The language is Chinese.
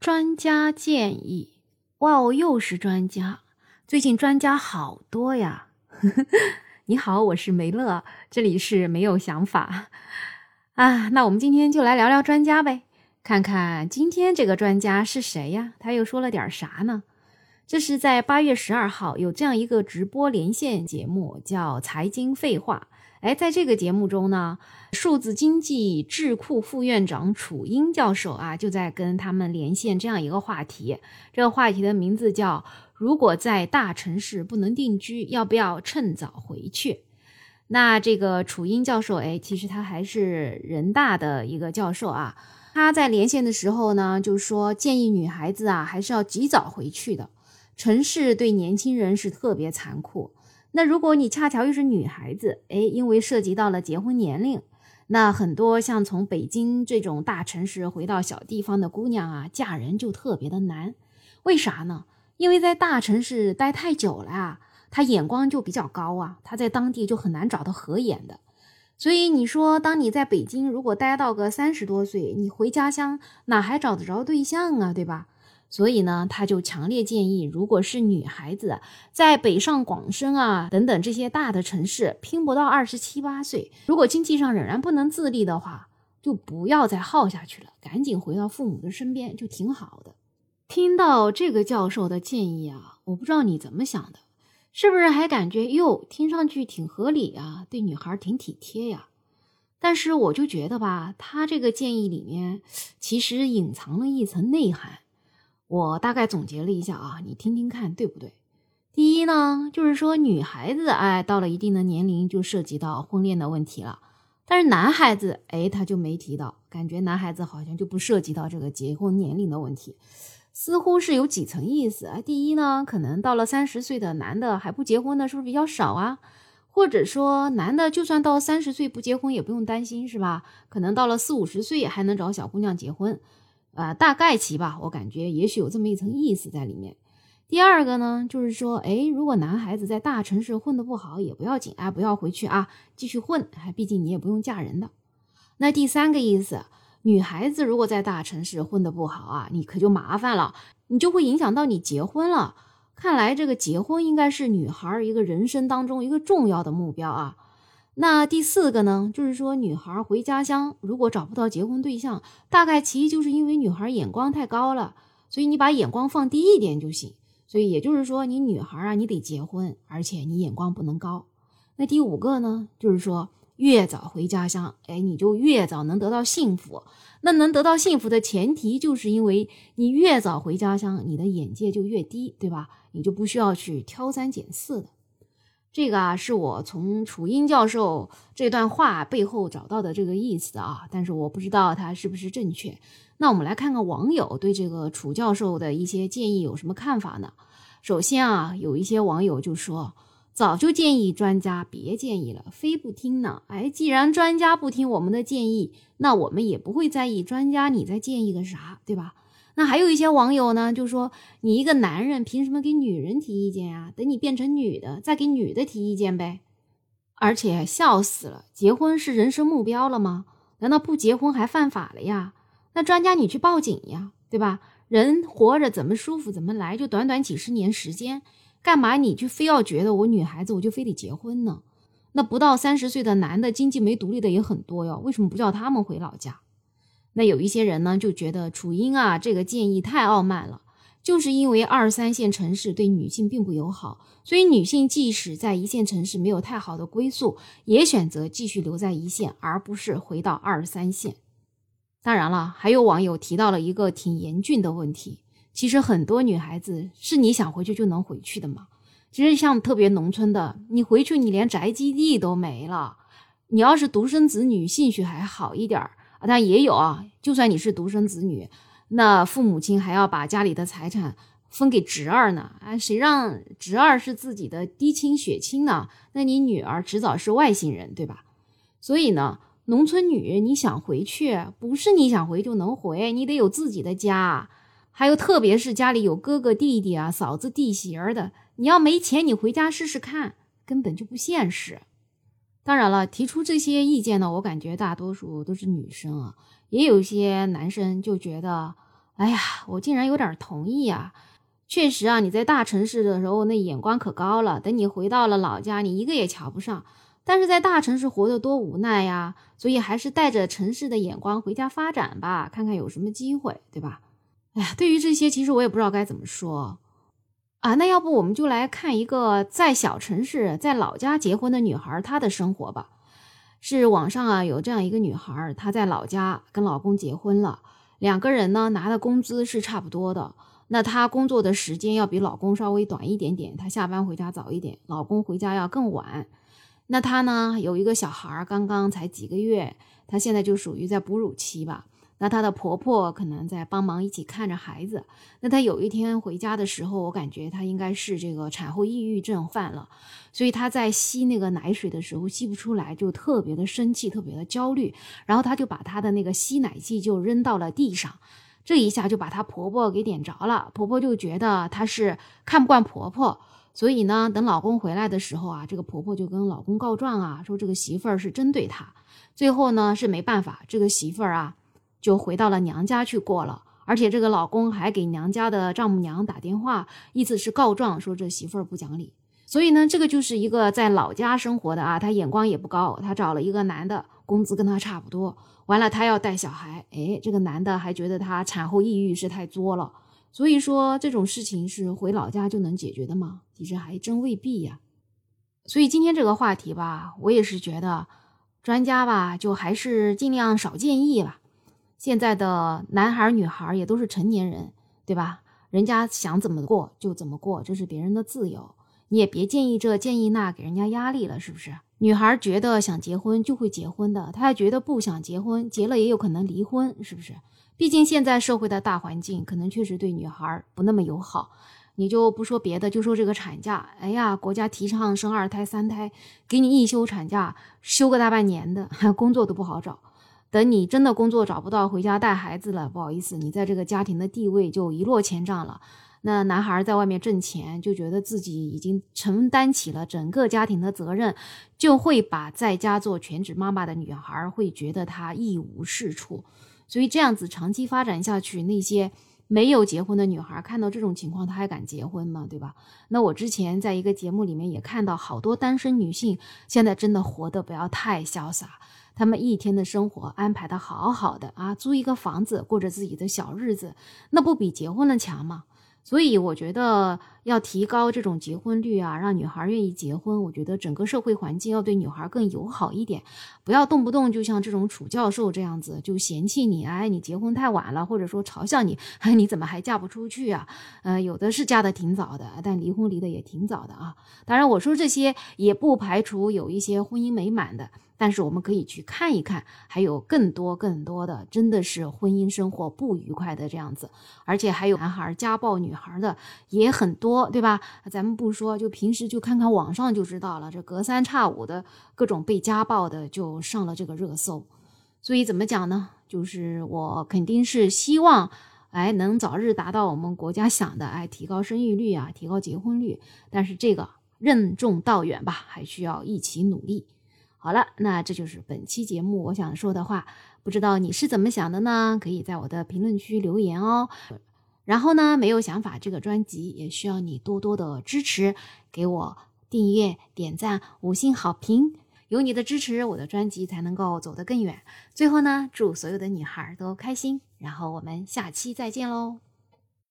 专家建议，哇哦，又是专家！最近专家好多呀。你好，我是梅乐，这里是没有想法啊。那我们今天就来聊聊专家呗，看看今天这个专家是谁呀？他又说了点啥呢？这是在八月十二号有这样一个直播连线节目，叫《财经废话》。哎，在这个节目中呢，数字经济智库副院长楚英教授啊，就在跟他们连线这样一个话题。这个话题的名字叫“如果在大城市不能定居，要不要趁早回去？”那这个楚英教授，哎，其实他还是人大的一个教授啊。他在连线的时候呢，就说建议女孩子啊，还是要及早回去的。城市对年轻人是特别残酷。那如果你恰巧又是女孩子，哎，因为涉及到了结婚年龄，那很多像从北京这种大城市回到小地方的姑娘啊，嫁人就特别的难。为啥呢？因为在大城市待太久了啊，她眼光就比较高啊，她在当地就很难找到合眼的。所以你说，当你在北京如果待到个三十多岁，你回家乡哪还找得着对象啊，对吧？所以呢，他就强烈建议，如果是女孩子在北上广深啊等等这些大的城市拼搏到二十七八岁，如果经济上仍然不能自立的话，就不要再耗下去了，赶紧回到父母的身边就挺好的。听到这个教授的建议啊，我不知道你怎么想的，是不是还感觉哟，听上去挺合理啊，对女孩挺体贴呀？但是我就觉得吧，他这个建议里面其实隐藏了一层内涵。我大概总结了一下啊，你听听看对不对？第一呢，就是说女孩子哎，到了一定的年龄就涉及到婚恋的问题了，但是男孩子哎，他就没提到，感觉男孩子好像就不涉及到这个结婚年龄的问题，似乎是有几层意思啊。第一呢，可能到了三十岁的男的还不结婚的，是不是比较少啊？或者说男的就算到三十岁不结婚也不用担心是吧？可能到了四五十岁还能找小姑娘结婚。啊，大概其吧，我感觉也许有这么一层意思在里面。第二个呢，就是说，哎，如果男孩子在大城市混得不好也不要紧啊，不要回去啊，继续混，毕竟你也不用嫁人的。那第三个意思，女孩子如果在大城市混得不好啊，你可就麻烦了，你就会影响到你结婚了。看来这个结婚应该是女孩一个人生当中一个重要的目标啊。那第四个呢，就是说女孩回家乡如果找不到结婚对象，大概其就是因为女孩眼光太高了，所以你把眼光放低一点就行。所以也就是说，你女孩啊，你得结婚，而且你眼光不能高。那第五个呢，就是说越早回家乡，哎，你就越早能得到幸福。那能得到幸福的前提，就是因为你越早回家乡，你的眼界就越低，对吧？你就不需要去挑三拣四的。这个啊，是我从楚英教授这段话背后找到的这个意思啊，但是我不知道它是不是正确。那我们来看看网友对这个楚教授的一些建议有什么看法呢？首先啊，有一些网友就说，早就建议专家别建议了，非不听呢。哎，既然专家不听我们的建议，那我们也不会在意专家你在建议个啥，对吧？那还有一些网友呢，就说你一个男人凭什么给女人提意见呀？等你变成女的再给女的提意见呗。而且笑死了，结婚是人生目标了吗？难道不结婚还犯法了呀？那专家你去报警呀，对吧？人活着怎么舒服怎么来，就短短几十年时间，干嘛你就非要觉得我女孩子我就非得结婚呢？那不到三十岁的男的经济没独立的也很多哟，为什么不叫他们回老家？那有一些人呢，就觉得楚英啊这个建议太傲慢了，就是因为二三线城市对女性并不友好，所以女性即使在一线城市没有太好的归宿，也选择继续留在一线，而不是回到二三线。当然了，还有网友提到了一个挺严峻的问题，其实很多女孩子是你想回去就能回去的吗？其实像特别农村的，你回去你连宅基地都没了，你要是独生子女，兴许还好一点儿。啊，但也有啊，就算你是独生子女，那父母亲还要把家里的财产分给侄儿呢。啊，谁让侄儿是自己的嫡亲血亲呢？那你女儿迟早是外姓人，对吧？所以呢，农村女你想回去，不是你想回就能回，你得有自己的家。还有，特别是家里有哥哥弟弟啊、嫂子弟媳儿的，你要没钱，你回家试试看，根本就不现实。当然了，提出这些意见呢，我感觉大多数都是女生啊，也有一些男生就觉得，哎呀，我竟然有点同意啊！确实啊，你在大城市的时候那眼光可高了，等你回到了老家，你一个也瞧不上。但是在大城市活得多无奈呀，所以还是带着城市的眼光回家发展吧，看看有什么机会，对吧？哎呀，对于这些，其实我也不知道该怎么说啊。那要不我们就来看一个在小城市、在老家结婚的女孩她的生活吧。是网上啊有这样一个女孩，她在老家跟老公结婚了。两个人呢拿的工资是差不多的，那她工作的时间要比老公稍微短一点点，她下班回家早一点，老公回家要更晚。那她呢有一个小孩，刚刚才几个月，她现在就属于在哺乳期吧。那她的婆婆可能在帮忙一起看着孩子。那她有一天回家的时候，我感觉她应该是这个产后抑郁症犯了，所以她在吸那个奶水的时候吸不出来，就特别的生气，特别的焦虑。然后她就把她的那个吸奶器就扔到了地上，这一下就把她婆婆给点着了。婆婆就觉得她是看不惯婆婆，所以呢，等老公回来的时候啊，这个婆婆就跟老公告状啊，说这个媳妇儿是针对她。最后呢是没办法，这个媳妇儿啊。就回到了娘家去过了，而且这个老公还给娘家的丈母娘打电话，意思是告状，说这媳妇儿不讲理。所以呢，这个就是一个在老家生活的啊，他眼光也不高，他找了一个男的，工资跟他差不多。完了，他要带小孩，哎，这个男的还觉得他产后抑郁是太作了。所以说这种事情是回老家就能解决的吗？其实还真未必呀。所以今天这个话题吧，我也是觉得专家吧，就还是尽量少建议吧。现在的男孩女孩也都是成年人，对吧？人家想怎么过就怎么过，这是别人的自由，你也别建议这建议那，给人家压力了，是不是？女孩觉得想结婚就会结婚的，她还觉得不想结婚，结了也有可能离婚，是不是？毕竟现在社会的大环境可能确实对女孩不那么友好。你就不说别的，就说这个产假，哎呀，国家提倡生二胎、三胎，给你一休产假，休个大半年的，工作都不好找。等你真的工作找不到，回家带孩子了，不好意思，你在这个家庭的地位就一落千丈了。那男孩在外面挣钱，就觉得自己已经承担起了整个家庭的责任，就会把在家做全职妈妈的女孩会觉得她一无是处。所以这样子长期发展下去，那些没有结婚的女孩看到这种情况，她还敢结婚吗？对吧？那我之前在一个节目里面也看到好多单身女性，现在真的活得不要太潇洒。她们一天的生活安排的好好的啊，租一个房子过着自己的小日子，那不比结婚的强吗？所以我觉得要提高这种结婚率啊，让女孩愿意结婚。我觉得整个社会环境要对女孩更友好一点，不要动不动就像这种楚教授这样子就嫌弃你，哎，你结婚太晚了，或者说嘲笑你，你怎么还嫁不出去啊？呃，有的是嫁的挺早的，但离婚离的也挺早的啊。当然，我说这些也不排除有一些婚姻美满的。但是我们可以去看一看，还有更多更多的，真的是婚姻生活不愉快的这样子，而且还有男孩家暴女孩的也很多，对吧？咱们不说，就平时就看看网上就知道了，这隔三差五的各种被家暴的就上了这个热搜。所以怎么讲呢？就是我肯定是希望，哎，能早日达到我们国家想的，哎，提高生育率啊，提高结婚率。但是这个任重道远吧，还需要一起努力。好了，那这就是本期节目我想说的话。不知道你是怎么想的呢？可以在我的评论区留言哦。然后呢，没有想法这个专辑也需要你多多的支持，给我订阅、点赞、五星好评。有你的支持，我的专辑才能够走得更远。最后呢，祝所有的女孩都开心。然后我们下期再见喽。